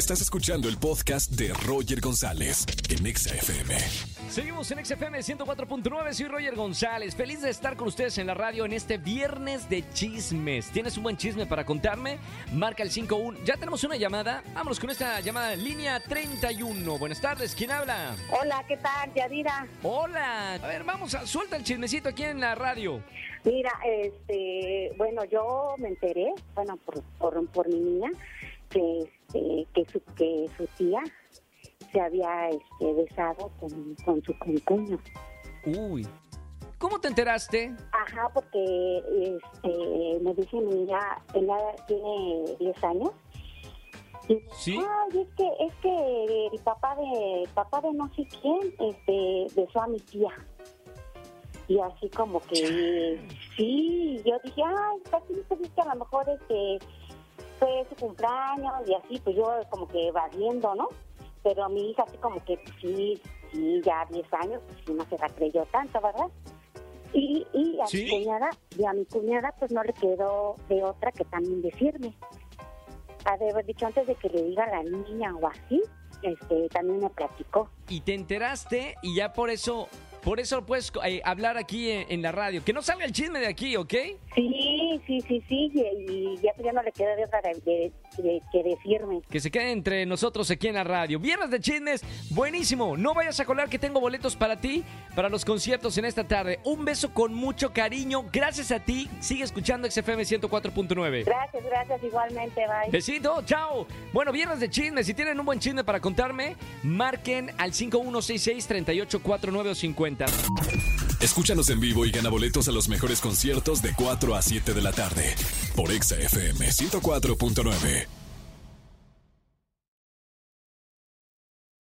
Estás escuchando el podcast de Roger González en Exa FM. Seguimos en XFM 104.9, soy Roger González. Feliz de estar con ustedes en la radio en este viernes de chismes. ¿Tienes un buen chisme para contarme? Marca el 51. Ya tenemos una llamada. Vámonos con esta llamada línea 31. Buenas tardes, ¿quién habla? Hola, ¿qué tal, Yadira? Hola. A ver, vamos a suelta el chismecito aquí en la radio. Mira, este, bueno, yo me enteré, bueno, por, por, por mi niña, que, este, que, su, que su tía se había este, besado con, con su concuño. Uy. ¿Cómo te enteraste? Ajá, porque este, me dice mi niña, ella tiene 10 años. Y, ¿Sí? Ay, es que, es que el papá de, papá de no sé quién, este, besó a mi tía. Y así como que, sí, yo dije, ay, casi pues es que a lo mejor este, fue su cumpleaños y así, pues yo como que va viendo, ¿no? Pero mi hija así como que, pues, sí, sí, ya 10 años, pues sí, no se la creyó tanto, ¿verdad? Y, y a ¿Sí? mi cuñada, y a mi cuñada pues no le quedó de otra que también decirme. Ha de haber dicho antes de que le diga a la niña o así, este, también me platicó. Y te enteraste y ya por eso, por eso puedes eh, hablar aquí en, en la radio. Que no salga el chisme de aquí, ¿ok? Sí, sí, sí, sí, y, y ya, ya no le quedó de otra de, que decirme. Que se quede entre nosotros aquí en la radio. Viernes de chismes, buenísimo. No vayas a colar que tengo boletos para ti, para los conciertos en esta tarde. Un beso con mucho cariño. Gracias a ti. Sigue escuchando XFM 104.9. Gracias, gracias, igualmente, bye. Besito, chao. Bueno, viernes de chismes. Si tienen un buen chisme para contarme, marquen al 5166-3849 o 50. Escúchanos en vivo y gana boletos a los mejores conciertos de 4 a 7 de la tarde por Exa FM 104.9.